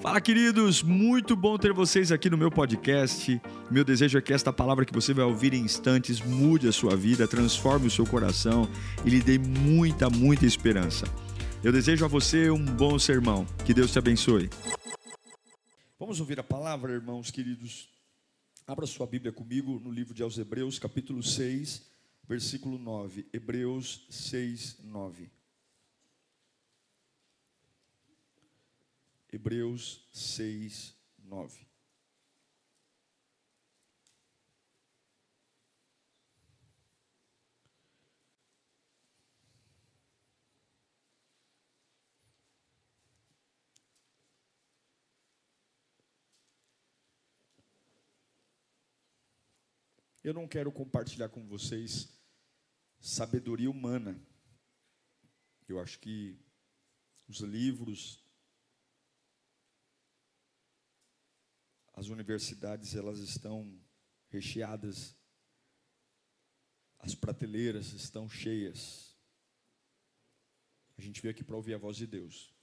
Fala, queridos! Muito bom ter vocês aqui no meu podcast. Meu desejo é que esta palavra que você vai ouvir em instantes mude a sua vida, transforme o seu coração e lhe dê muita, muita esperança. Eu desejo a você um bom sermão. Que Deus te abençoe. Vamos ouvir a palavra, irmãos queridos. Abra sua Bíblia comigo no livro de aos Hebreus, capítulo 6, versículo 9. Hebreus 6, 9. Hebreus 6, 9. Eu não quero compartilhar com vocês sabedoria humana. Eu acho que os livros, as universidades elas estão recheadas, as prateleiras estão cheias. A gente veio aqui para ouvir a voz de Deus.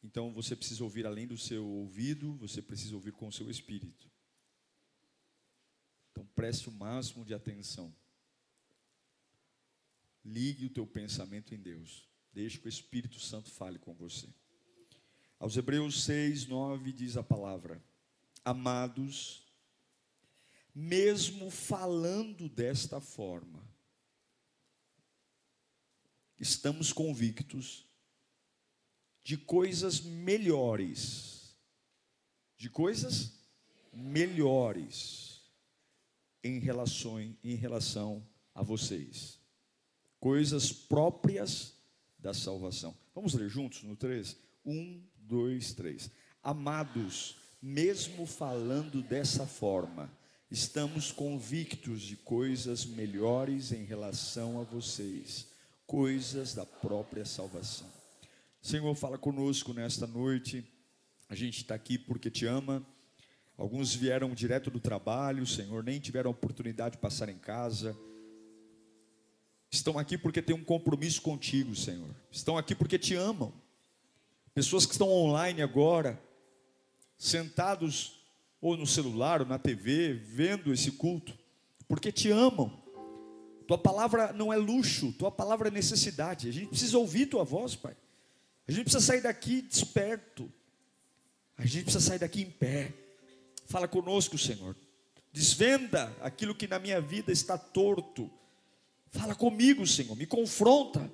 Então você precisa ouvir além do seu ouvido, você precisa ouvir com o seu espírito. Então preste o máximo de atenção. Ligue o teu pensamento em Deus. Deixe que o Espírito Santo fale com você. Aos Hebreus 6, 9 diz a palavra: Amados, mesmo falando desta forma, estamos convictos de coisas melhores, de coisas melhores em relação, em relação a vocês, coisas próprias da salvação. Vamos ler juntos no 3? 1, dois, três. Amados, mesmo falando dessa forma, estamos convictos de coisas melhores em relação a vocês, coisas da própria salvação. Senhor, fala conosco nesta noite. A gente está aqui porque te ama. Alguns vieram direto do trabalho, Senhor, nem tiveram oportunidade de passar em casa. Estão aqui porque têm um compromisso contigo, Senhor. Estão aqui porque te amam. Pessoas que estão online agora, sentados ou no celular ou na TV, vendo esse culto, porque te amam. Tua palavra não é luxo, tua palavra é necessidade. A gente precisa ouvir tua voz, Pai. A gente precisa sair daqui desperto. A gente precisa sair daqui em pé. Fala conosco, Senhor. Desvenda aquilo que na minha vida está torto. Fala comigo, Senhor. Me confronta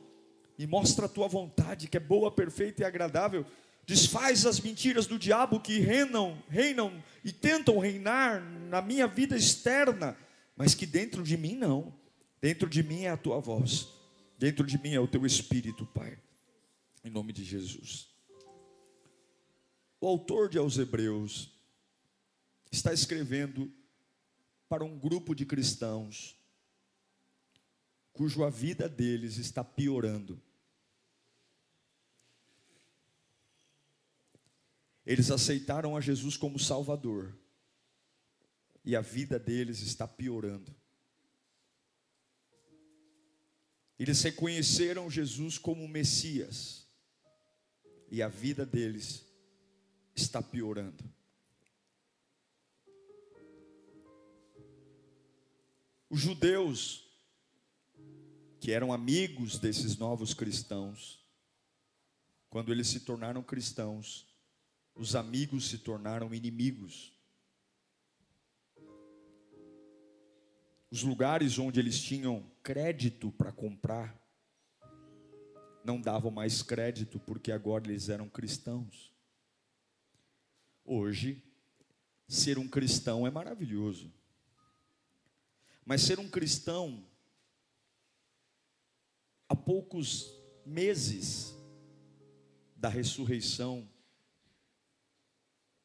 e mostra a tua vontade, que é boa, perfeita e agradável. Desfaz as mentiras do diabo que reinam, reinam e tentam reinar na minha vida externa, mas que dentro de mim não. Dentro de mim é a tua voz. Dentro de mim é o teu espírito, Pai. Em nome de Jesus. O autor de aos Hebreus está escrevendo para um grupo de cristãos cuja vida deles está piorando. Eles aceitaram a Jesus como Salvador. E a vida deles está piorando. Eles reconheceram Jesus como Messias. E a vida deles está piorando. Os judeus, que eram amigos desses novos cristãos, quando eles se tornaram cristãos, os amigos se tornaram inimigos. Os lugares onde eles tinham crédito para comprar, não davam mais crédito porque agora eles eram cristãos. Hoje, ser um cristão é maravilhoso. Mas ser um cristão, há poucos meses da ressurreição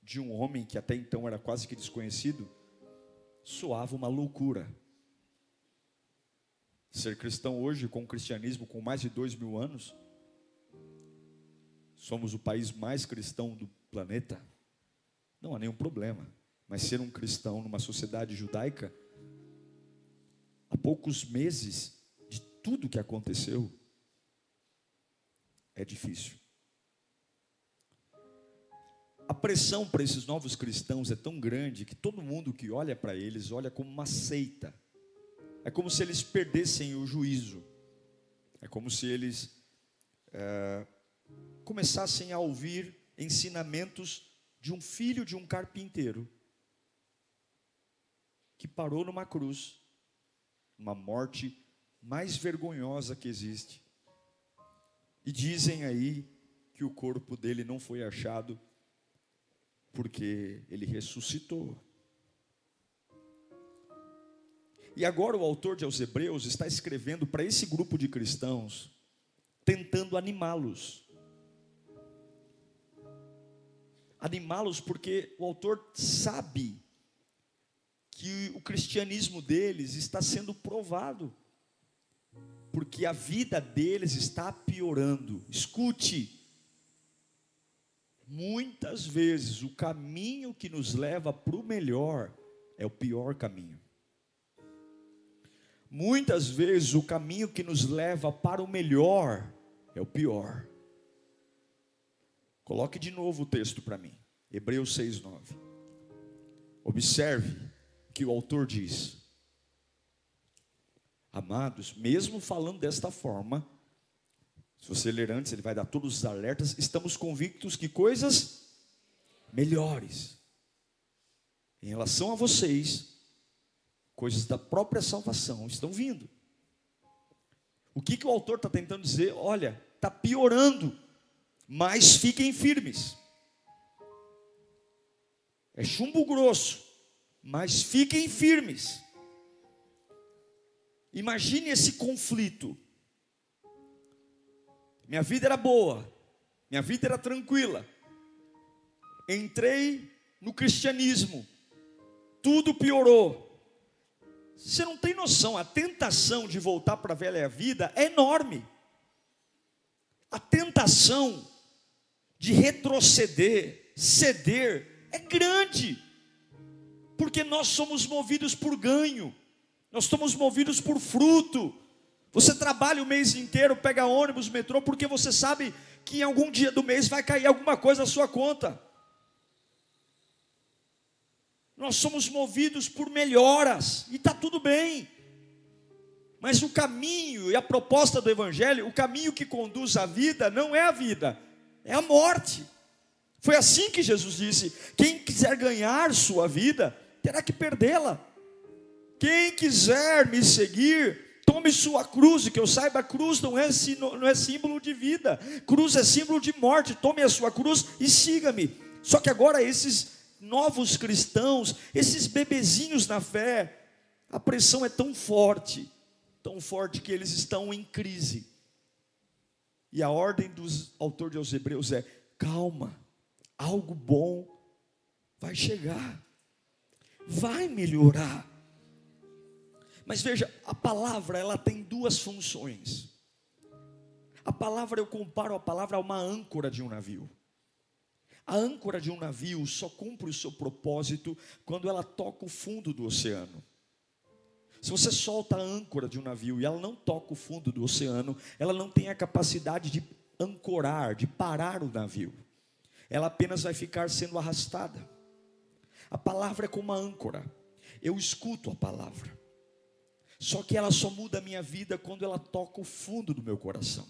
de um homem que até então era quase que desconhecido, soava uma loucura. Ser cristão hoje, com o cristianismo com mais de dois mil anos, somos o país mais cristão do planeta, não há nenhum problema. Mas ser um cristão numa sociedade judaica, há poucos meses de tudo que aconteceu, é difícil. A pressão para esses novos cristãos é tão grande que todo mundo que olha para eles olha como uma seita. É como se eles perdessem o juízo. É como se eles é, começassem a ouvir ensinamentos de um filho de um carpinteiro que parou numa cruz, uma morte mais vergonhosa que existe. E dizem aí que o corpo dele não foi achado porque ele ressuscitou. E agora o autor de aos Hebreus está escrevendo para esse grupo de cristãos, tentando animá-los. Animá-los porque o autor sabe que o cristianismo deles está sendo provado, porque a vida deles está piorando. Escute, muitas vezes o caminho que nos leva para o melhor é o pior caminho. Muitas vezes o caminho que nos leva para o melhor é o pior. Coloque de novo o texto para mim. Hebreus 6:9. Observe que o autor diz: Amados, mesmo falando desta forma, se você ler antes, ele vai dar todos os alertas, estamos convictos que coisas melhores em relação a vocês coisas da própria salvação estão vindo. O que, que o autor está tentando dizer? Olha, está piorando, mas fiquem firmes. É chumbo grosso, mas fiquem firmes. Imagine esse conflito. Minha vida era boa, minha vida era tranquila. Entrei no cristianismo, tudo piorou. Você não tem noção, a tentação de voltar para a velha vida é enorme. A tentação de retroceder, ceder, é grande. Porque nós somos movidos por ganho, nós somos movidos por fruto. Você trabalha o mês inteiro, pega ônibus, metrô, porque você sabe que em algum dia do mês vai cair alguma coisa na sua conta. Nós somos movidos por melhoras e está tudo bem. Mas o caminho e a proposta do Evangelho, o caminho que conduz à vida, não é a vida, é a morte. Foi assim que Jesus disse: quem quiser ganhar sua vida, terá que perdê-la. Quem quiser me seguir, tome sua cruz, que eu saiba, cruz não é, não é símbolo de vida, cruz é símbolo de morte. Tome a sua cruz e siga-me. Só que agora esses novos cristãos, esses bebezinhos na fé, a pressão é tão forte, tão forte que eles estão em crise. E a ordem dos autor de aos Hebreus é: calma, algo bom vai chegar, vai melhorar. Mas veja, a palavra ela tem duas funções. A palavra eu comparo a palavra a uma âncora de um navio. A âncora de um navio só cumpre o seu propósito quando ela toca o fundo do oceano. Se você solta a âncora de um navio e ela não toca o fundo do oceano, ela não tem a capacidade de ancorar, de parar o navio. Ela apenas vai ficar sendo arrastada. A palavra é como uma âncora. Eu escuto a palavra. Só que ela só muda a minha vida quando ela toca o fundo do meu coração.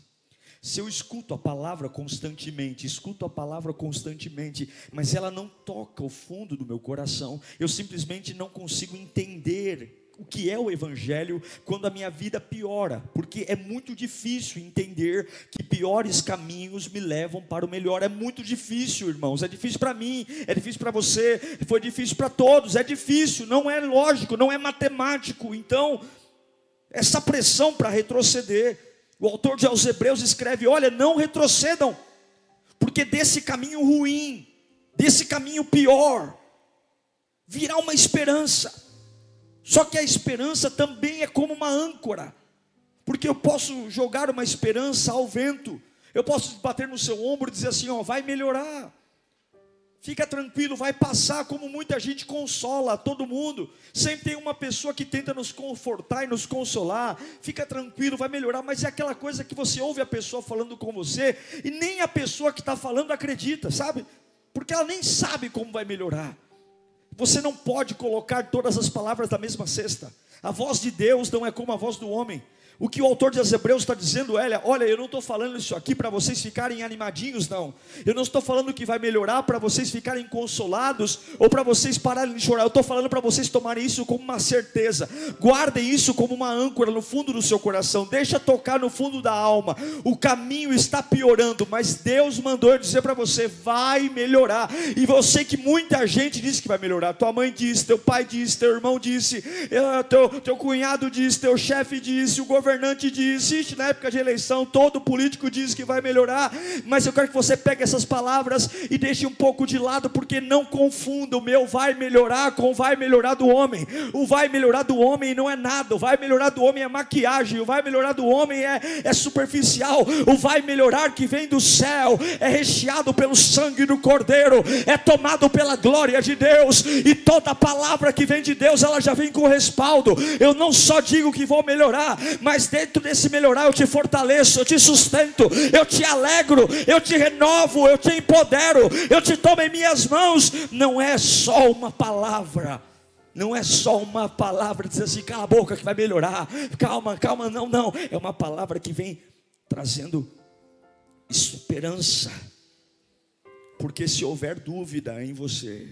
Se eu escuto a palavra constantemente, escuto a palavra constantemente, mas ela não toca o fundo do meu coração, eu simplesmente não consigo entender o que é o Evangelho quando a minha vida piora, porque é muito difícil entender que piores caminhos me levam para o melhor. É muito difícil, irmãos. É difícil para mim, é difícil para você, foi difícil para todos. É difícil, não é lógico, não é matemático. Então, essa pressão para retroceder o autor de aos Hebreus escreve: Olha, não retrocedam, porque desse caminho ruim, desse caminho pior, virá uma esperança. Só que a esperança também é como uma âncora, porque eu posso jogar uma esperança ao vento, eu posso bater no seu ombro e dizer assim: Ó, vai melhorar. Fica tranquilo, vai passar, como muita gente consola todo mundo. Sempre tem uma pessoa que tenta nos confortar e nos consolar. Fica tranquilo, vai melhorar, mas é aquela coisa que você ouve a pessoa falando com você e nem a pessoa que está falando acredita, sabe? porque ela nem sabe como vai melhorar. Você não pode colocar todas as palavras da mesma cesta. A voz de Deus não é como a voz do homem. O que o autor de Hebreus está dizendo é: olha, eu não estou falando isso aqui para vocês ficarem animadinhos, não. Eu não estou falando que vai melhorar para vocês ficarem consolados ou para vocês pararem de chorar. Eu estou falando para vocês tomarem isso como uma certeza. Guardem isso como uma âncora no fundo do seu coração. Deixa tocar no fundo da alma. O caminho está piorando, mas Deus mandou eu dizer para você: vai melhorar. E você que muita gente disse que vai melhorar. Tua mãe disse, teu pai disse, teu irmão disse, eh, teu, teu cunhado disse, teu chefe disse, o governo governante diz, existe na época de eleição, todo político diz que vai melhorar, mas eu quero que você pegue essas palavras e deixe um pouco de lado, porque não confunda o meu vai melhorar com o vai melhorar do homem. O vai melhorar do homem não é nada, o vai melhorar do homem é maquiagem, o vai melhorar do homem é, é superficial, o vai melhorar que vem do céu é recheado pelo sangue do Cordeiro, é tomado pela glória de Deus, e toda palavra que vem de Deus, ela já vem com respaldo. Eu não só digo que vou melhorar, mas mas dentro desse melhorar eu te fortaleço, eu te sustento, eu te alegro, eu te renovo, eu te empodero, eu te tomo em minhas mãos. Não é só uma palavra. Não é só uma palavra dizer assim, cala a boca que vai melhorar. Calma, calma, não, não. É uma palavra que vem trazendo esperança. Porque se houver dúvida em você,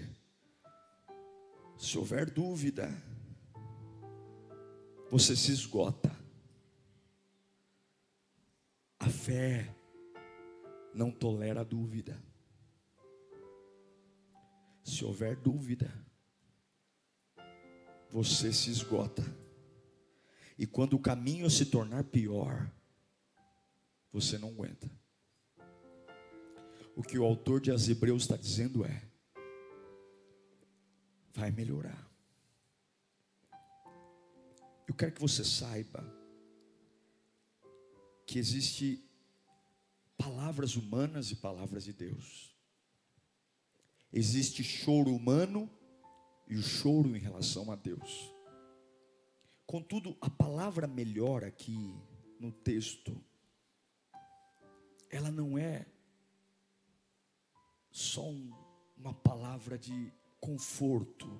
se houver dúvida, você se esgota. A fé não tolera dúvida. Se houver dúvida, você se esgota. E quando o caminho se tornar pior, você não aguenta. O que o autor de As Hebreus está dizendo é: vai melhorar. Eu quero que você saiba que existe palavras humanas e palavras de Deus. Existe choro humano e o choro em relação a Deus. Contudo, a palavra melhor aqui no texto, ela não é só um, uma palavra de conforto,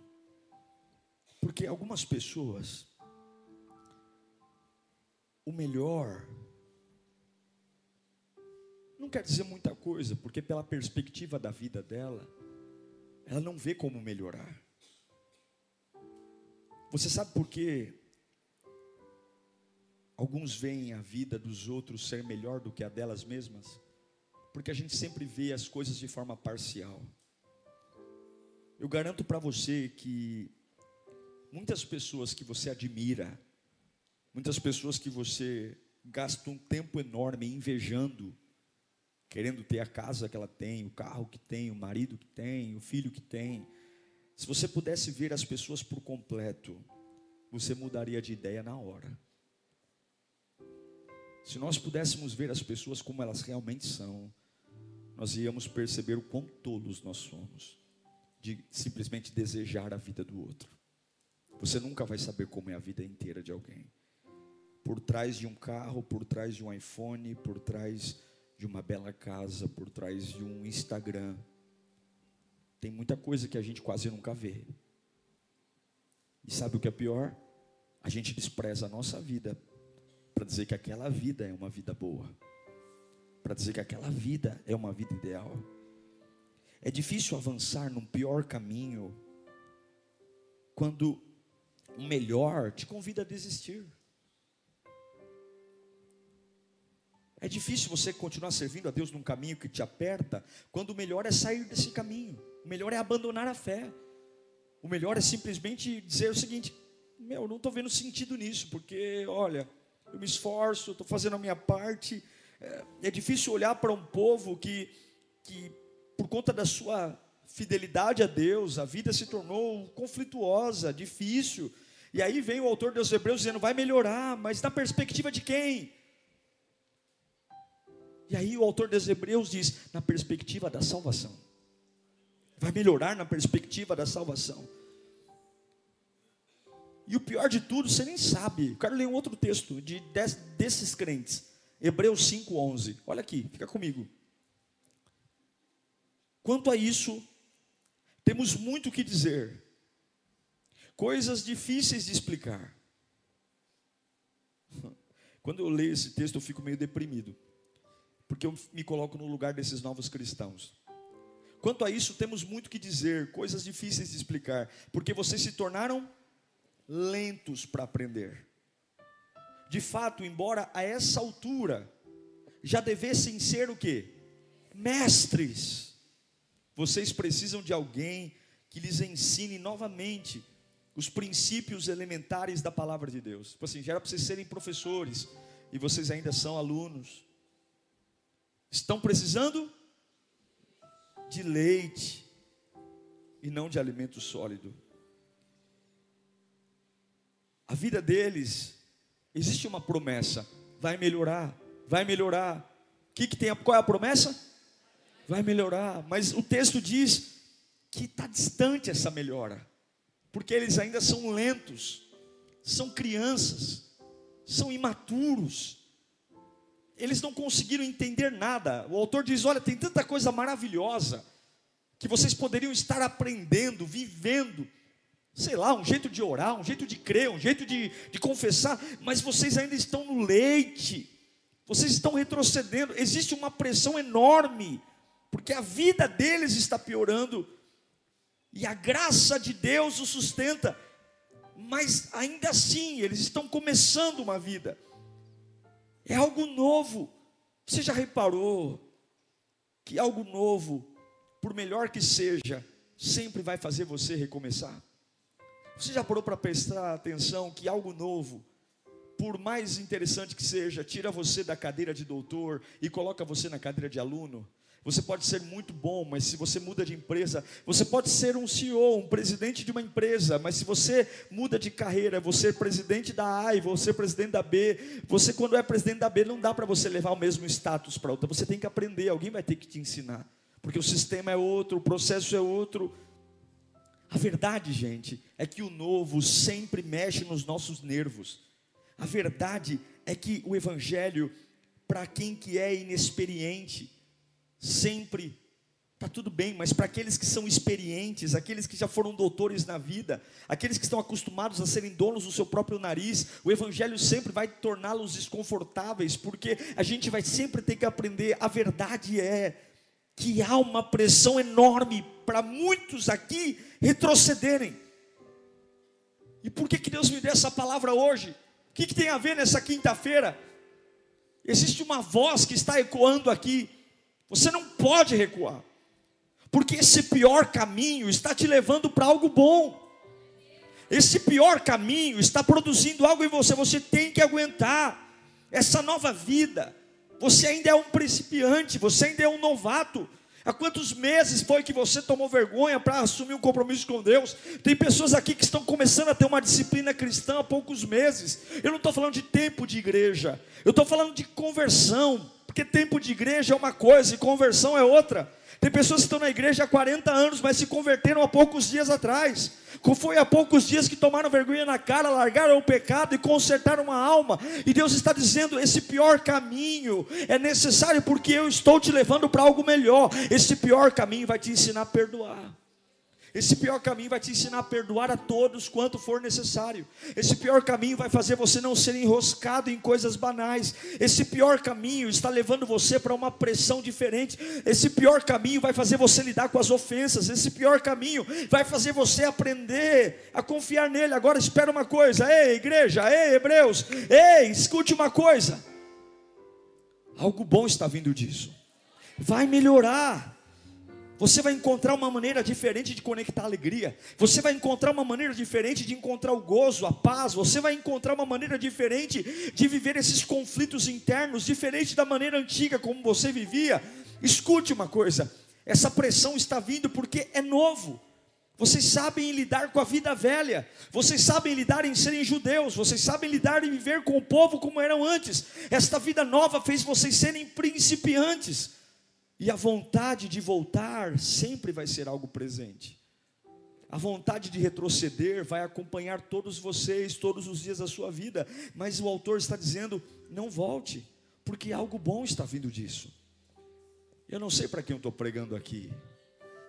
porque algumas pessoas, o melhor não quer dizer muita coisa, porque pela perspectiva da vida dela, ela não vê como melhorar. Você sabe por que alguns veem a vida dos outros ser melhor do que a delas mesmas? Porque a gente sempre vê as coisas de forma parcial. Eu garanto para você que muitas pessoas que você admira, muitas pessoas que você gasta um tempo enorme invejando, querendo ter a casa que ela tem, o carro que tem, o marido que tem, o filho que tem. Se você pudesse ver as pessoas por completo, você mudaria de ideia na hora. Se nós pudéssemos ver as pessoas como elas realmente são, nós íamos perceber o quão tolos nós somos de simplesmente desejar a vida do outro. Você nunca vai saber como é a vida inteira de alguém. Por trás de um carro, por trás de um iPhone, por trás de uma bela casa, por trás de um Instagram. Tem muita coisa que a gente quase nunca vê. E sabe o que é pior? A gente despreza a nossa vida para dizer que aquela vida é uma vida boa, para dizer que aquela vida é uma vida ideal. É difícil avançar num pior caminho quando o melhor te convida a desistir. É difícil você continuar servindo a Deus num caminho que te aperta, quando o melhor é sair desse caminho. O melhor é abandonar a fé. O melhor é simplesmente dizer o seguinte: meu, não estou vendo sentido nisso, porque, olha, eu me esforço, estou fazendo a minha parte. É, é difícil olhar para um povo que, que, por conta da sua fidelidade a Deus, a vida se tornou conflituosa, difícil. E aí vem o autor dos Hebreus dizendo: vai melhorar, mas na perspectiva de quem? E aí o autor dos Hebreus diz: na perspectiva da salvação. Vai melhorar na perspectiva da salvação. E o pior de tudo, você nem sabe. Eu quero ler um outro texto de, desses crentes. Hebreus 5,11. Olha aqui, fica comigo. Quanto a isso, temos muito o que dizer, coisas difíceis de explicar. Quando eu leio esse texto, eu fico meio deprimido, porque eu me coloco no lugar desses novos cristãos. Quanto a isso, temos muito que dizer, coisas difíceis de explicar, porque vocês se tornaram lentos para aprender. De fato, embora a essa altura já devessem ser o que? Mestres. Vocês precisam de alguém que lhes ensine novamente os princípios elementares da palavra de Deus. Tipo assim, já era para vocês serem professores e vocês ainda são alunos. Estão precisando de leite e não de alimento sólido. A vida deles existe uma promessa, vai melhorar, vai melhorar. Que, que tem? Qual é a promessa? Vai melhorar. Mas o texto diz que está distante essa melhora, porque eles ainda são lentos, são crianças, são imaturos eles não conseguiram entender nada. O autor diz: Olha, tem tanta coisa maravilhosa que vocês poderiam estar aprendendo, vivendo. Sei lá, um jeito de orar, um jeito de crer, um jeito de, de confessar, mas vocês ainda estão no leite, vocês estão retrocedendo. Existe uma pressão enorme, porque a vida deles está piorando, e a graça de Deus os sustenta, mas ainda assim, eles estão começando uma vida. É algo novo. Você já reparou que algo novo, por melhor que seja, sempre vai fazer você recomeçar? Você já parou para prestar atenção que algo novo, por mais interessante que seja, tira você da cadeira de doutor e coloca você na cadeira de aluno? Você pode ser muito bom, mas se você muda de empresa, você pode ser um CEO, um presidente de uma empresa, mas se você muda de carreira, você é presidente da A e você é presidente da B, você quando é presidente da B não dá para você levar o mesmo status para outra, você tem que aprender, alguém vai ter que te ensinar, porque o sistema é outro, o processo é outro. A verdade, gente, é que o novo sempre mexe nos nossos nervos. A verdade é que o evangelho para quem que é inexperiente, sempre está tudo bem, mas para aqueles que são experientes, aqueles que já foram doutores na vida, aqueles que estão acostumados a serem donos do seu próprio nariz, o Evangelho sempre vai torná-los desconfortáveis, porque a gente vai sempre ter que aprender. A verdade é que há uma pressão enorme para muitos aqui retrocederem. E por que, que Deus me deu essa palavra hoje? O que, que tem a ver nessa quinta-feira? Existe uma voz que está ecoando aqui você não pode recuar, porque esse pior caminho está te levando para algo bom. Esse pior caminho está produzindo algo em você, você tem que aguentar essa nova vida. Você ainda é um principiante, você ainda é um novato. Há quantos meses foi que você tomou vergonha para assumir um compromisso com Deus? Tem pessoas aqui que estão começando a ter uma disciplina cristã há poucos meses. Eu não estou falando de tempo de igreja, eu estou falando de conversão. Porque tempo de igreja é uma coisa e conversão é outra. Tem pessoas que estão na igreja há 40 anos, mas se converteram há poucos dias atrás. Foi há poucos dias que tomaram vergonha na cara, largaram o pecado e consertaram uma alma. E Deus está dizendo: esse pior caminho é necessário porque eu estou te levando para algo melhor. Esse pior caminho vai te ensinar a perdoar. Esse pior caminho vai te ensinar a perdoar a todos quanto for necessário. Esse pior caminho vai fazer você não ser enroscado em coisas banais. Esse pior caminho está levando você para uma pressão diferente. Esse pior caminho vai fazer você lidar com as ofensas. Esse pior caminho vai fazer você aprender a confiar nele. Agora espera uma coisa, ei igreja, ei hebreus, ei, escute uma coisa. Algo bom está vindo disso. Vai melhorar. Você vai encontrar uma maneira diferente de conectar a alegria. Você vai encontrar uma maneira diferente de encontrar o gozo, a paz. Você vai encontrar uma maneira diferente de viver esses conflitos internos, diferente da maneira antiga como você vivia. Escute uma coisa: essa pressão está vindo porque é novo. Vocês sabem lidar com a vida velha, vocês sabem lidar em serem judeus, vocês sabem lidar em viver com o povo como eram antes. Esta vida nova fez vocês serem principiantes. E a vontade de voltar sempre vai ser algo presente. A vontade de retroceder vai acompanhar todos vocês todos os dias da sua vida, mas o autor está dizendo: não volte, porque algo bom está vindo disso. Eu não sei para quem eu estou pregando aqui,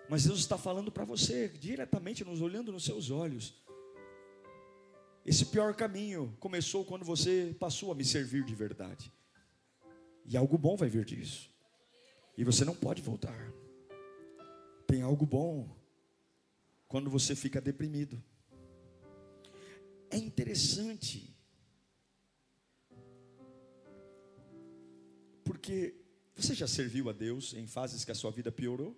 Mas Deus está falando para você, diretamente, nos olhando nos seus olhos. Esse pior caminho começou quando você passou a me servir de verdade. E algo bom vai vir disso. E você não pode voltar. Tem algo bom quando você fica deprimido. É interessante. Porque você já serviu a Deus em fases que a sua vida piorou?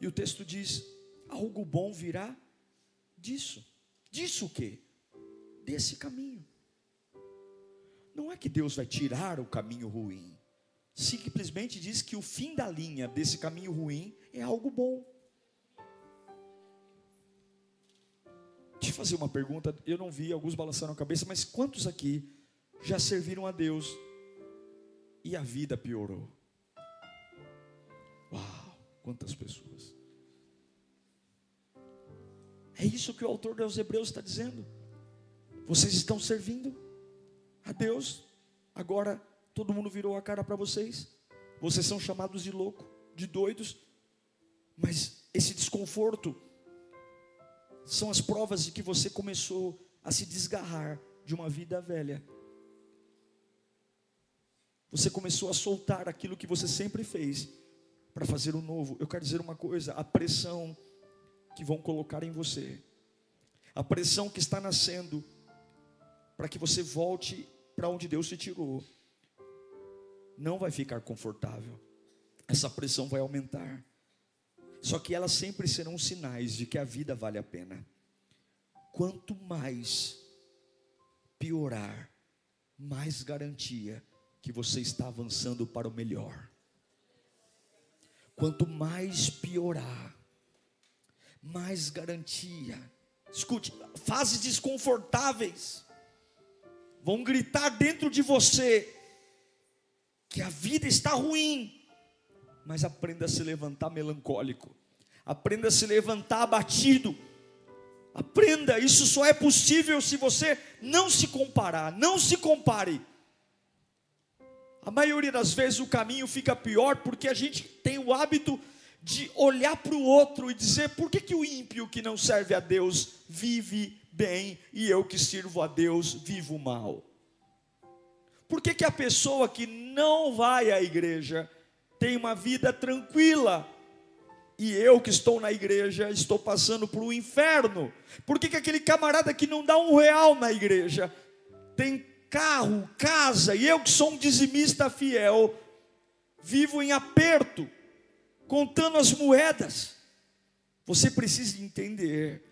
E o texto diz: algo bom virá disso. Disso o quê? Desse caminho. Não é que Deus vai tirar o caminho ruim. Simplesmente diz que o fim da linha desse caminho ruim é algo bom. Deixa eu fazer uma pergunta. Eu não vi, alguns balançaram a cabeça, mas quantos aqui já serviram a Deus e a vida piorou? Uau, quantas pessoas. É isso que o autor dos Hebreus está dizendo. Vocês estão servindo a Deus, agora todo mundo virou a cara para vocês. Vocês são chamados de louco, de doidos, mas esse desconforto são as provas de que você começou a se desgarrar de uma vida velha. Você começou a soltar aquilo que você sempre fez para fazer o novo. Eu quero dizer uma coisa: a pressão que vão colocar em você, a pressão que está nascendo para que você volte para onde Deus te tirou, não vai ficar confortável. Essa pressão vai aumentar. Só que elas sempre serão sinais de que a vida vale a pena. Quanto mais piorar, mais garantia que você está avançando para o melhor. Quanto mais piorar, mais garantia. Escute, fases desconfortáveis vão gritar dentro de você que a vida está ruim, mas aprenda a se levantar melancólico, aprenda a se levantar abatido. Aprenda, isso só é possível se você não se comparar, não se compare. A maioria das vezes o caminho fica pior porque a gente tem o hábito de olhar para o outro e dizer: por que, que o ímpio que não serve a Deus vive bem e eu que sirvo a Deus vivo mal? Por que, que a pessoa que não vai à igreja tem uma vida tranquila e eu que estou na igreja estou passando para o inferno? Por que, que aquele camarada que não dá um real na igreja tem carro, casa e eu que sou um dizimista fiel vivo em aperto? contando as moedas. Você precisa entender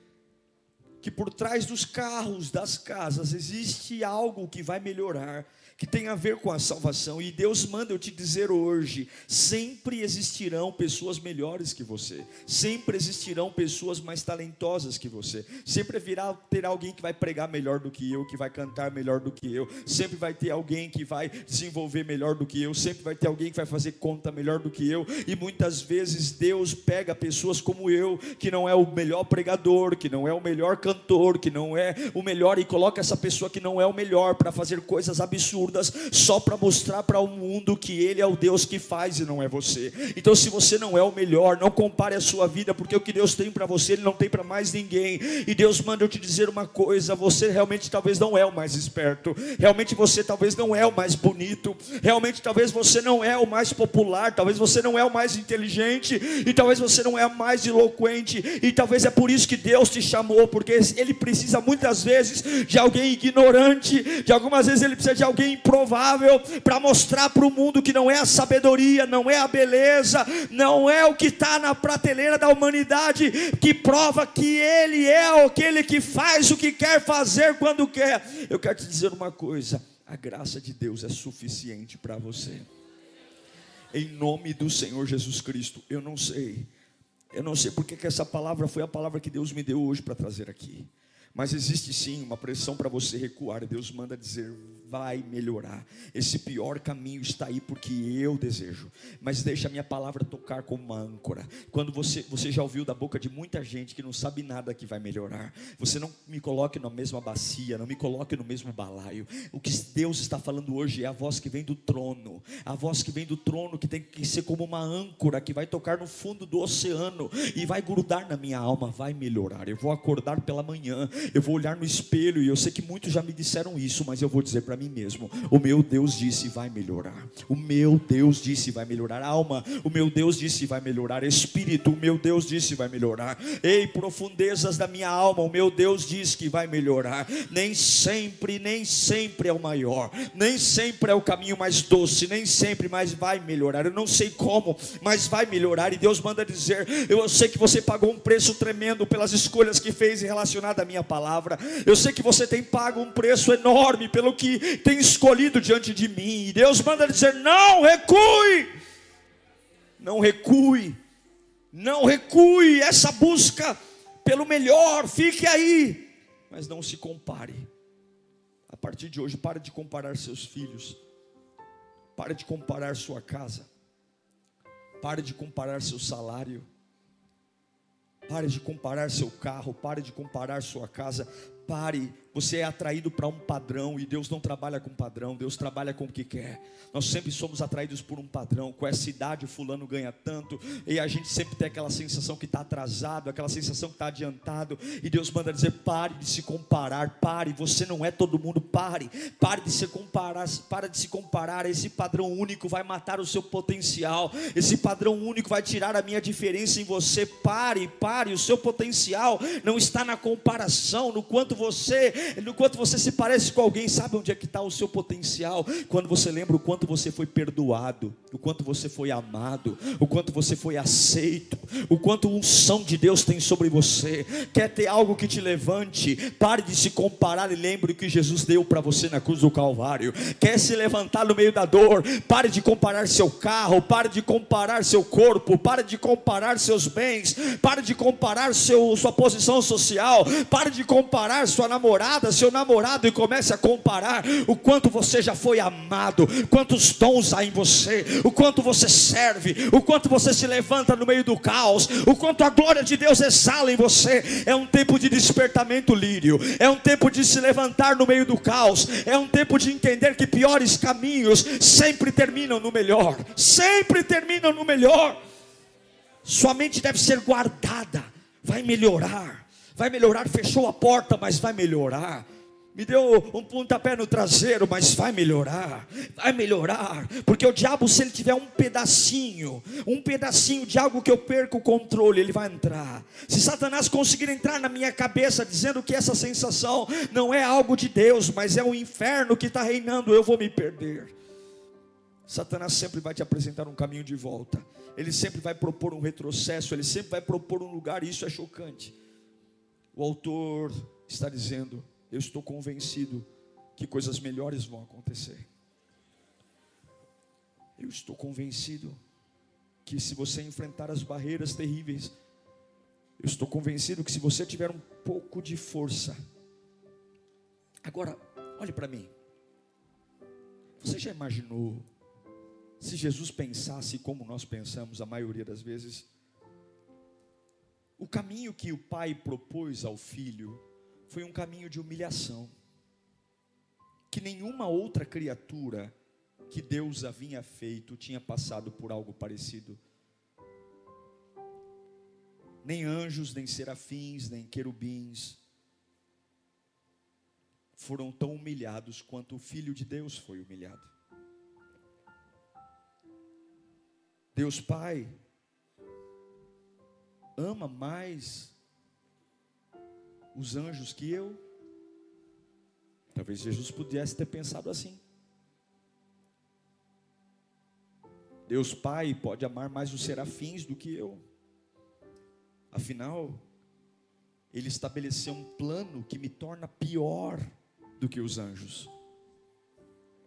que por trás dos carros, das casas, existe algo que vai melhorar que tem a ver com a salvação. E Deus manda eu te dizer hoje: sempre existirão pessoas melhores que você, sempre existirão pessoas mais talentosas que você, sempre virá ter alguém que vai pregar melhor do que eu, que vai cantar melhor do que eu, sempre vai ter alguém que vai desenvolver melhor do que eu, sempre vai ter alguém que vai fazer conta melhor do que eu. E muitas vezes Deus pega pessoas como eu, que não é o melhor pregador, que não é o melhor cantor, que não é o melhor, e coloca essa pessoa que não é o melhor para fazer coisas absurdas absurdas só para mostrar para o mundo que Ele é o Deus que faz e não é você. Então, se você não é o melhor, não compare a sua vida, porque o que Deus tem para você, Ele não tem para mais ninguém. E Deus manda eu te dizer uma coisa: você realmente talvez não é o mais esperto, realmente você talvez não é o mais bonito, realmente talvez você não é o mais popular, talvez você não é o mais inteligente, e talvez você não é o mais eloquente, e talvez é por isso que Deus te chamou, porque Ele precisa muitas vezes de alguém ignorante, de algumas vezes Ele precisa de alguém improvável para mostrar para o mundo que não é a sabedoria, não é a beleza, não é o que está na prateleira da humanidade que prova que Ele é aquele que faz o que quer fazer quando quer. Eu quero te dizer uma coisa: a graça de Deus é suficiente para você. Em nome do Senhor Jesus Cristo, eu não sei. Eu não sei porque que essa palavra foi a palavra que Deus me deu hoje para trazer aqui. Mas existe sim uma pressão para você recuar. Deus manda dizer: vai melhorar. Esse pior caminho está aí porque eu desejo. Mas deixa a minha palavra tocar como uma âncora. Quando você, você já ouviu da boca de muita gente que não sabe nada que vai melhorar. Você não me coloque na mesma bacia, não me coloque no mesmo balaio. O que Deus está falando hoje é a voz que vem do trono. A voz que vem do trono que tem que ser como uma âncora que vai tocar no fundo do oceano e vai grudar na minha alma, vai melhorar. Eu vou acordar pela manhã, eu vou olhar no espelho e eu sei que muitos já me disseram isso, mas eu vou dizer para mim mesmo: o meu Deus disse vai melhorar. O meu Deus disse vai melhorar. Alma, o meu Deus disse vai melhorar. Espírito, o meu Deus disse vai melhorar. Ei, profundezas da minha alma, o meu Deus diz que vai melhorar. Nem sempre, nem sempre é o maior, nem sempre é o caminho mais doce, nem sempre, mas vai melhorar. Eu não sei como, mas vai melhorar. E Deus manda dizer: eu sei que você pagou um preço tremendo pelas escolhas que fez relacionada à minha palavra. Eu sei que você tem pago um preço enorme pelo que tem escolhido diante de mim. E Deus manda dizer: não recue, não recue, não recue. Essa busca pelo melhor, fique aí, mas não se compare. A partir de hoje, pare de comparar seus filhos, pare de comparar sua casa, pare de comparar seu salário. Pare de comparar seu carro, pare de comparar sua casa, pare você é atraído para um padrão e Deus não trabalha com padrão, Deus trabalha com o que quer. Nós sempre somos atraídos por um padrão. Com essa idade, fulano ganha tanto, e a gente sempre tem aquela sensação que está atrasado, aquela sensação que está adiantado. E Deus manda dizer: pare de se comparar, pare. Você não é todo mundo, pare. Pare de se comparar, para de se comparar. Esse padrão único vai matar o seu potencial. Esse padrão único vai tirar a minha diferença em você. Pare, pare. O seu potencial não está na comparação, no quanto você no quanto você se parece com alguém, sabe onde é que está o seu potencial? Quando você lembra o quanto você foi perdoado, o quanto você foi amado, o quanto você foi aceito, o quanto unção de Deus tem sobre você. Quer ter algo que te levante? Pare de se comparar e lembre o que Jesus deu para você na cruz do Calvário. Quer se levantar no meio da dor? Pare de comparar seu carro, pare de comparar seu corpo, pare de comparar seus bens, pare de comparar seu, sua posição social, pare de comparar sua namorada namorada, seu namorado e comece a comparar o quanto você já foi amado, quantos dons há em você, o quanto você serve, o quanto você se levanta no meio do caos, o quanto a glória de Deus exala em você. É um tempo de despertamento lírio, é um tempo de se levantar no meio do caos, é um tempo de entender que piores caminhos sempre terminam no melhor, sempre terminam no melhor. Sua mente deve ser guardada, vai melhorar vai melhorar. Fechou a porta, mas vai melhorar. Me deu um pontapé no traseiro, mas vai melhorar, vai melhorar, porque o diabo, se ele tiver um pedacinho, um pedacinho de algo que eu perco o controle, ele vai entrar. Se Satanás conseguir entrar na minha cabeça dizendo que essa sensação não é algo de Deus, mas é o inferno que está reinando, eu vou me perder. Satanás sempre vai te apresentar um caminho de volta, ele sempre vai propor um retrocesso, ele sempre vai propor um lugar, e isso é chocante. O autor está dizendo: Eu estou convencido que coisas melhores vão acontecer. Eu estou convencido que se você enfrentar as barreiras terríveis, eu estou convencido que se você tiver um pouco de força, agora, olhe para mim. Você já imaginou se Jesus pensasse como nós pensamos a maioria das vezes? O caminho que o pai propôs ao filho foi um caminho de humilhação, que nenhuma outra criatura que Deus havia feito tinha passado por algo parecido. Nem anjos, nem serafins, nem querubins foram tão humilhados quanto o Filho de Deus foi humilhado. Deus Pai ama mais os anjos que eu? Talvez Jesus pudesse ter pensado assim. Deus Pai pode amar mais os serafins do que eu. Afinal, Ele estabeleceu um plano que me torna pior do que os anjos.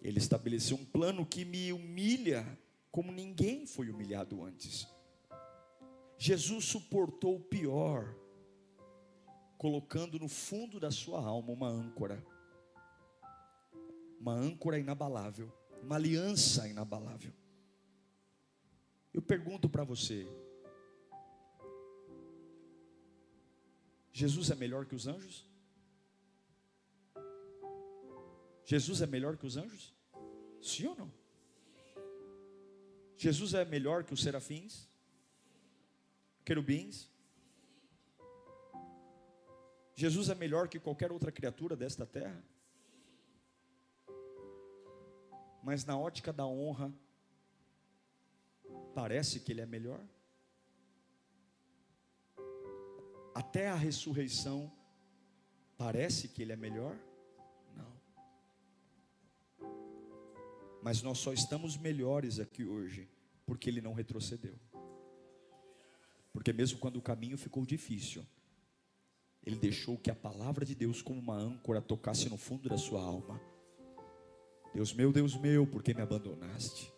Ele estabeleceu um plano que me humilha como ninguém foi humilhado antes. Jesus suportou o pior, colocando no fundo da sua alma uma âncora. uma âncora inabalável, uma aliança inabalável. Eu pergunto para você: Jesus é melhor que os anjos? Jesus é melhor que os anjos? Sim ou não? Jesus é melhor que os serafins? Querubins? Jesus é melhor que qualquer outra criatura desta terra? Mas na ótica da honra, parece que ele é melhor? Até a ressurreição, parece que ele é melhor? Não. Mas nós só estamos melhores aqui hoje, porque ele não retrocedeu. Porque mesmo quando o caminho ficou difícil, ele deixou que a palavra de Deus, como uma âncora, tocasse no fundo da sua alma. Deus meu, Deus meu, por que me abandonaste?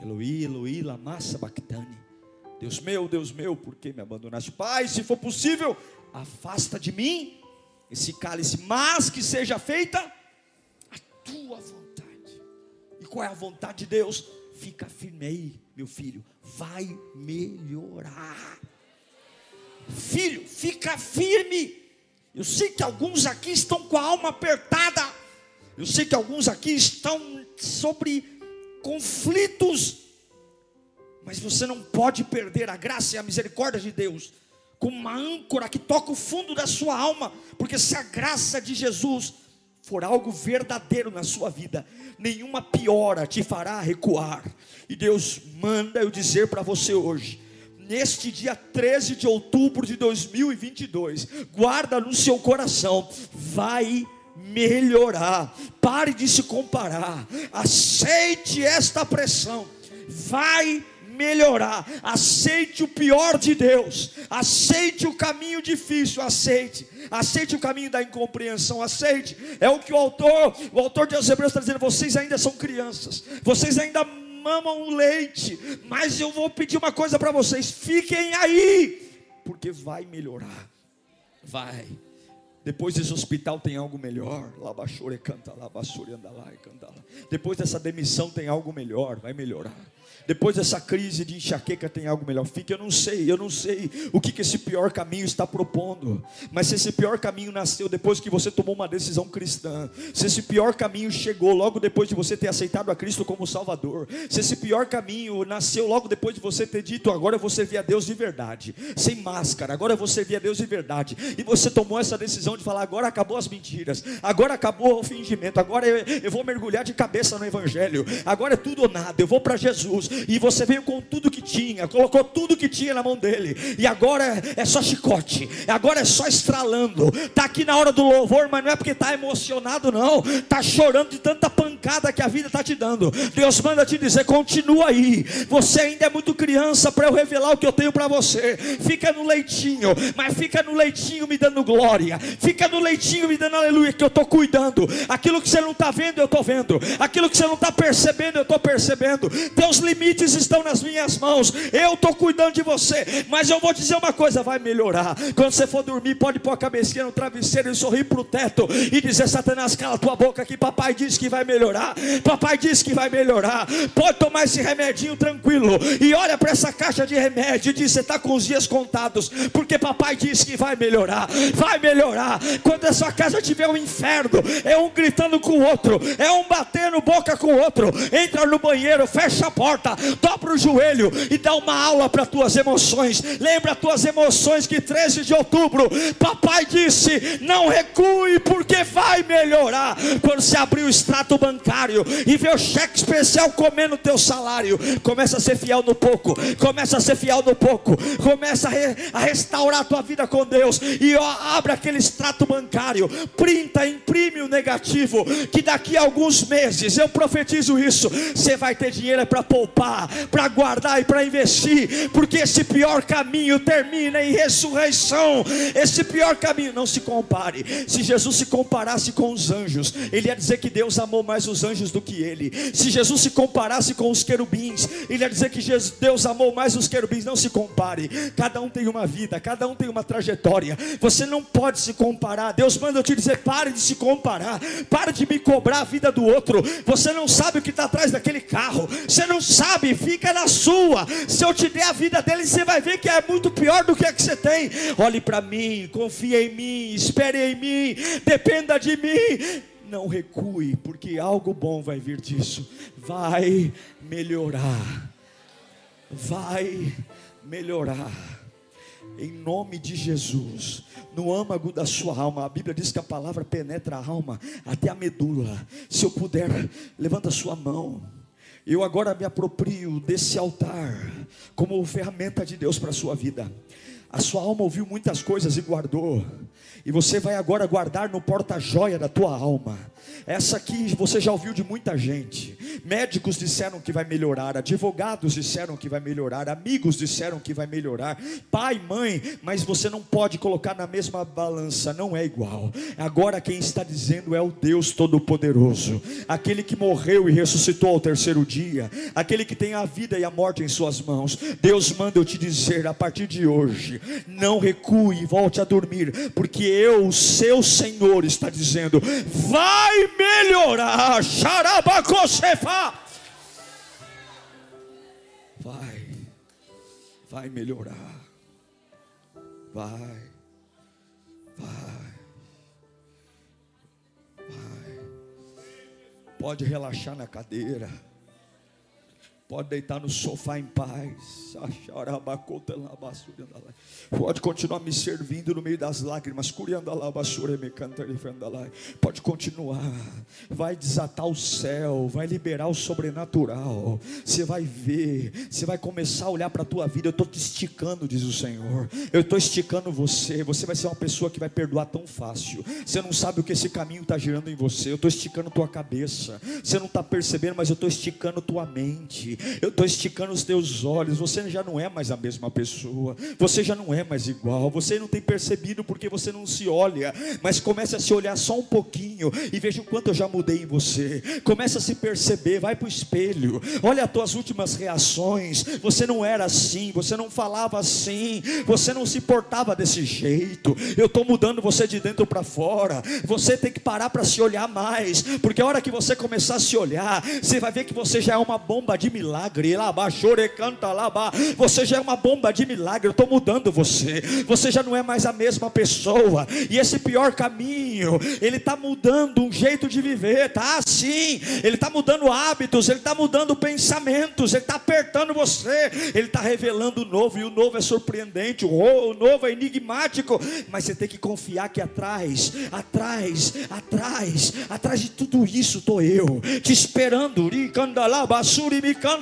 Eloi, Eloi, lama sabachthani. Deus meu, Deus meu, por que me abandonaste? Pai, se for possível, afasta de mim esse cálice, mas que seja feita a tua vontade. E qual é a vontade de Deus? Fica firme aí, meu filho, vai melhorar. Filho, fica firme. Eu sei que alguns aqui estão com a alma apertada. Eu sei que alguns aqui estão sobre conflitos. Mas você não pode perder a graça e a misericórdia de Deus como uma âncora que toca o fundo da sua alma, porque se a graça de Jesus for algo verdadeiro na sua vida, nenhuma piora te fará recuar. E Deus manda eu dizer para você hoje, neste dia 13 de outubro de 2022, guarda no seu coração, vai melhorar. Pare de se comparar. Aceite esta pressão. Vai melhorar. Aceite o pior de Deus. Aceite o caminho difícil, aceite. Aceite o caminho da incompreensão, aceite. É o que o autor, o autor de Hebreus está dizendo, vocês ainda são crianças. Vocês ainda mamam leite, mas eu vou pedir uma coisa para vocês: fiquem aí, porque vai melhorar. Vai. Depois desse hospital tem algo melhor. Labachore canta lá, anda lá e canta lá. Depois dessa demissão tem algo melhor, vai melhorar. Depois dessa crise de enxaqueca tem algo melhor. Fique, eu não sei, eu não sei o que, que esse pior caminho está propondo. Mas se esse pior caminho nasceu depois que você tomou uma decisão cristã, se esse pior caminho chegou logo depois de você ter aceitado a Cristo como Salvador, se esse pior caminho nasceu logo depois de você ter dito, agora eu vou servir a Deus de verdade, sem máscara, agora eu vou servir a Deus de verdade, e você tomou essa decisão de falar, agora acabou as mentiras, agora acabou o fingimento, agora eu, eu vou mergulhar de cabeça no Evangelho, agora é tudo ou nada, eu vou para Jesus, e você veio com tudo que tinha, colocou tudo que tinha na mão dele, e agora é só chicote, agora é só estralando. Está aqui na hora do louvor, mas não é porque está emocionado, não, está chorando de tanta pancada que a vida está te dando. Deus manda te dizer: continua aí, você ainda é muito criança para eu revelar o que eu tenho para você. Fica no leitinho, mas fica no leitinho me dando glória, fica no leitinho me dando aleluia, que eu estou cuidando. Aquilo que você não está vendo, eu estou vendo, aquilo que você não está percebendo, eu estou percebendo. Teus limites limites estão nas minhas mãos. Eu estou cuidando de você. Mas eu vou dizer uma coisa: vai melhorar. Quando você for dormir, pode pôr a cabecinha no travesseiro e sorrir para o teto e dizer: Satanás, cala tua boca que papai disse que vai melhorar. Papai disse que vai melhorar. Pode tomar esse remedinho tranquilo. E olha para essa caixa de remédio e diz: Você está com os dias contados. Porque papai disse que vai melhorar. Vai melhorar. Quando a sua casa tiver um inferno, é um gritando com o outro, é um batendo boca com o outro. Entra no banheiro, fecha a porta, dobra o joelho e dá uma aula para tuas emoções. Lembra tuas emoções que 13 de outubro, papai disse: não recue, porque vai melhorar. Quando você abrir o extrato bancário e ver o cheque especial comendo o teu salário, começa a ser fiel no pouco, começa a ser fiel no pouco, começa a, re, a restaurar a tua vida com Deus e ó, abre aquele extrato bancário, printa, imprime o negativo, que daqui a alguns meses eu profetizo isso, você vai ter dinheiro para poupar para guardar e para investir, porque esse pior caminho termina em ressurreição. Esse pior caminho, não se compare. Se Jesus se comparasse com os anjos, ele ia dizer que Deus amou mais os anjos do que ele. Se Jesus se comparasse com os querubins, ele ia dizer que Jesus, Deus amou mais os querubins. Não se compare. Cada um tem uma vida, cada um tem uma trajetória. Você não pode se comparar. Deus manda eu te dizer: pare de se comparar, pare de me cobrar a vida do outro. Você não sabe o que está atrás daquele carro, você não fica na sua. Se eu te der a vida dele, você vai ver que é muito pior do que a que você tem. Olhe para mim, confie em mim, espere em mim, dependa de mim. Não recue, porque algo bom vai vir disso. Vai melhorar. Vai melhorar. Em nome de Jesus, no âmago da sua alma, a Bíblia diz que a palavra penetra a alma até a medula. Se eu puder, levanta a sua mão. Eu agora me aproprio desse altar como ferramenta de Deus para a sua vida. A sua alma ouviu muitas coisas e guardou. E você vai agora guardar no porta-joia da tua alma. Essa aqui você já ouviu de muita gente. Médicos disseram que vai melhorar, advogados disseram que vai melhorar, amigos disseram que vai melhorar, pai, mãe, mas você não pode colocar na mesma balança, não é igual. Agora quem está dizendo é o Deus Todo-Poderoso, aquele que morreu e ressuscitou ao terceiro dia, aquele que tem a vida e a morte em suas mãos. Deus manda eu te dizer a partir de hoje, não recue volte a dormir, porque eu, seu Senhor, está dizendo: vai melhorar. Xarabacocefa. Vai, vai melhorar. Vai, vai, vai. Pode relaxar na cadeira. Pode deitar no sofá em paz. Pode continuar me servindo no meio das lágrimas. Pode continuar. Vai desatar o céu. Vai liberar o sobrenatural. Você vai ver. Você vai começar a olhar para a tua vida. Eu estou te esticando, diz o Senhor. Eu estou esticando você. Você vai ser uma pessoa que vai perdoar tão fácil. Você não sabe o que esse caminho está girando em você. Eu estou esticando tua cabeça. Você não está percebendo, mas eu estou esticando tua mente eu estou esticando os teus olhos, você já não é mais a mesma pessoa, você já não é mais igual, você não tem percebido porque você não se olha, mas comece a se olhar só um pouquinho e veja o quanto eu já mudei em você. Comece a se perceber, vai para o espelho, olha as tuas últimas reações. Você não era assim, você não falava assim, você não se portava desse jeito. Eu estou mudando você de dentro para fora. Você tem que parar para se olhar mais, porque a hora que você começar a se olhar, você vai ver que você já é uma bomba de milagre milagre. canta Você já é uma bomba de milagre. Eu estou mudando você. Você já não é mais a mesma pessoa. E esse pior caminho, ele está mudando um jeito de viver. Tá assim. Ele está mudando hábitos. Ele está mudando pensamentos. Ele está apertando você. Ele está revelando o novo. E o novo é surpreendente. O novo é enigmático. Mas você tem que confiar que atrás, atrás, atrás, atrás de tudo isso estou eu. Te esperando. me canta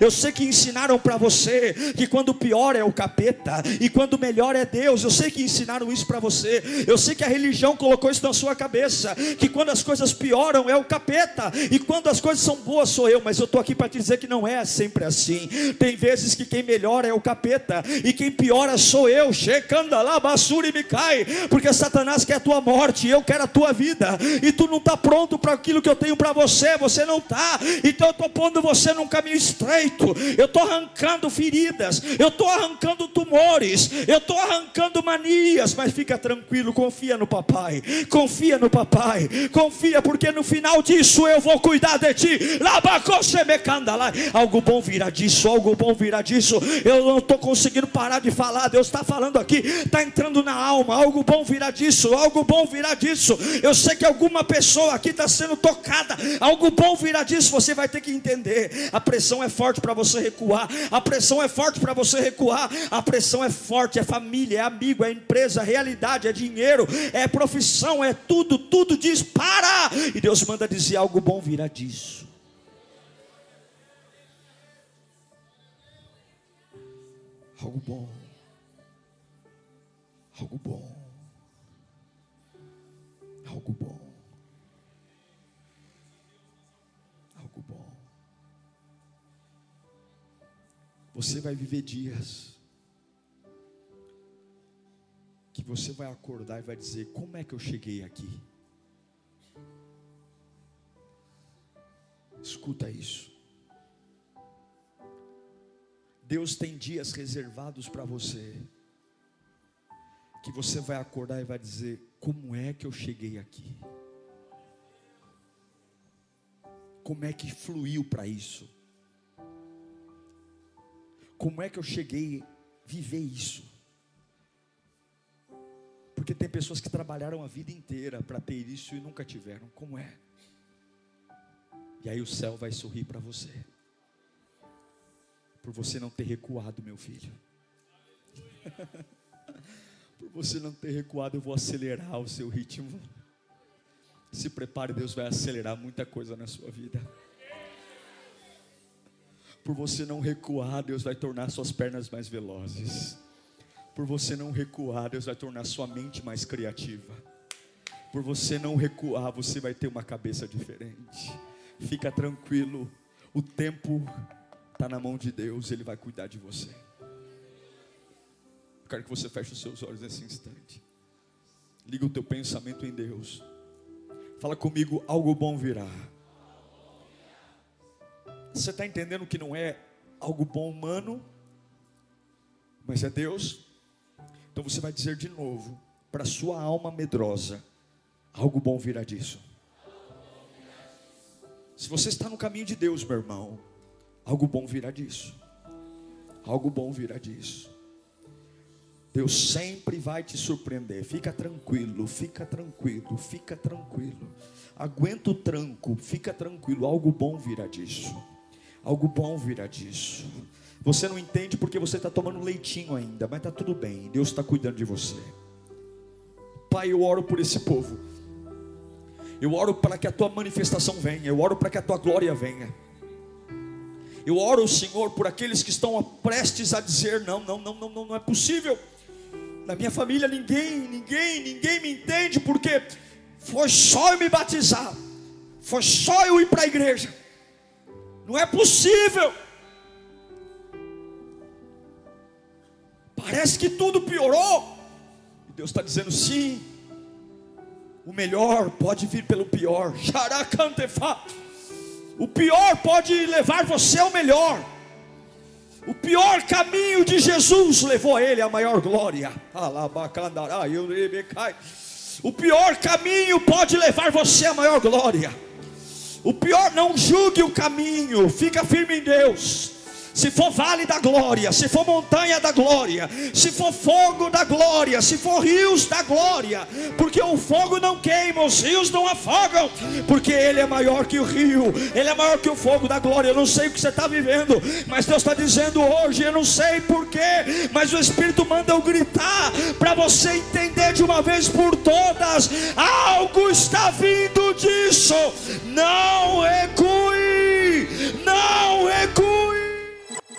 eu sei que ensinaram para você que quando pior é o capeta e quando melhor é Deus. Eu sei que ensinaram isso para você. Eu sei que a religião colocou isso na sua cabeça, que quando as coisas pioram é o capeta e quando as coisas são boas sou eu. Mas eu estou aqui para te dizer que não é sempre assim. Tem vezes que quem melhora é o capeta e quem piora sou eu. Checanda lá, basura e me cai, porque Satanás quer a tua morte eu quero a tua vida e tu não está pronto para aquilo que eu tenho para você. Você não está. Então eu estou pondo você num caminho estreito, eu estou arrancando feridas, eu estou arrancando tumores, eu estou arrancando manias, mas fica tranquilo, confia no papai, confia no papai, confia, porque no final disso eu vou cuidar de ti. Algo bom virá disso, algo bom virá disso. Eu não estou conseguindo parar de falar, Deus está falando aqui, está entrando na alma, algo bom virá disso, algo bom virá disso. Eu sei que alguma pessoa aqui está sendo tocada, algo bom virá disso, você vai ter que entender. A a pressão é forte para você recuar, a pressão é forte para você recuar, a pressão é forte, é família, é amigo, é empresa, é realidade, é dinheiro, é profissão, é tudo, tudo diz para, e Deus manda dizer algo bom virá disso. Algo bom, algo bom, algo bom. Você vai viver dias que você vai acordar e vai dizer: Como é que eu cheguei aqui? Escuta isso. Deus tem dias reservados para você, que você vai acordar e vai dizer: Como é que eu cheguei aqui? Como é que fluiu para isso? Como é que eu cheguei a viver isso? Porque tem pessoas que trabalharam a vida inteira para ter isso e nunca tiveram. Como é? E aí o céu vai sorrir para você. Por você não ter recuado, meu filho. Por você não ter recuado, eu vou acelerar o seu ritmo. Se prepare, Deus vai acelerar muita coisa na sua vida. Por você não recuar, Deus vai tornar suas pernas mais velozes. Por você não recuar, Deus vai tornar sua mente mais criativa. Por você não recuar, você vai ter uma cabeça diferente. Fica tranquilo, o tempo está na mão de Deus, Ele vai cuidar de você. Quero que você feche os seus olhos nesse instante. Liga o teu pensamento em Deus. Fala comigo, algo bom virá. Você está entendendo que não é algo bom humano, mas é Deus? Então você vai dizer de novo, para sua alma medrosa, algo bom virá disso. Se você está no caminho de Deus, meu irmão, algo bom virá disso. Algo bom virá disso. Deus sempre vai te surpreender. Fica tranquilo, fica tranquilo, fica tranquilo. Aguenta o tranco, fica tranquilo. Algo bom virá disso. Algo bom virá disso. Você não entende porque você está tomando leitinho ainda, mas está tudo bem. Deus está cuidando de você. Pai, eu oro por esse povo. Eu oro para que a tua manifestação venha. Eu oro para que a tua glória venha. Eu oro, Senhor, por aqueles que estão prestes a dizer: não, não, não, não, não, não é possível. Na minha família ninguém, ninguém, ninguém me entende porque foi só eu me batizar, foi só eu ir para a igreja. Não é possível. Parece que tudo piorou. E Deus está dizendo sim. O melhor pode vir pelo pior. O pior pode levar você ao melhor. O pior caminho de Jesus levou ele a maior glória. O pior caminho pode levar você a maior glória. O pior, não julgue o caminho, fica firme em Deus se for vale da glória, se for montanha da glória, se for fogo da glória, se for rios da glória, porque o fogo não queima, os rios não afogam, porque Ele é maior que o rio, Ele é maior que o fogo da glória. Eu não sei o que você está vivendo, mas Deus está dizendo hoje, eu não sei porquê, mas o Espírito manda eu gritar para você entender de uma vez por todas: algo está vindo disso, não recue, não recue.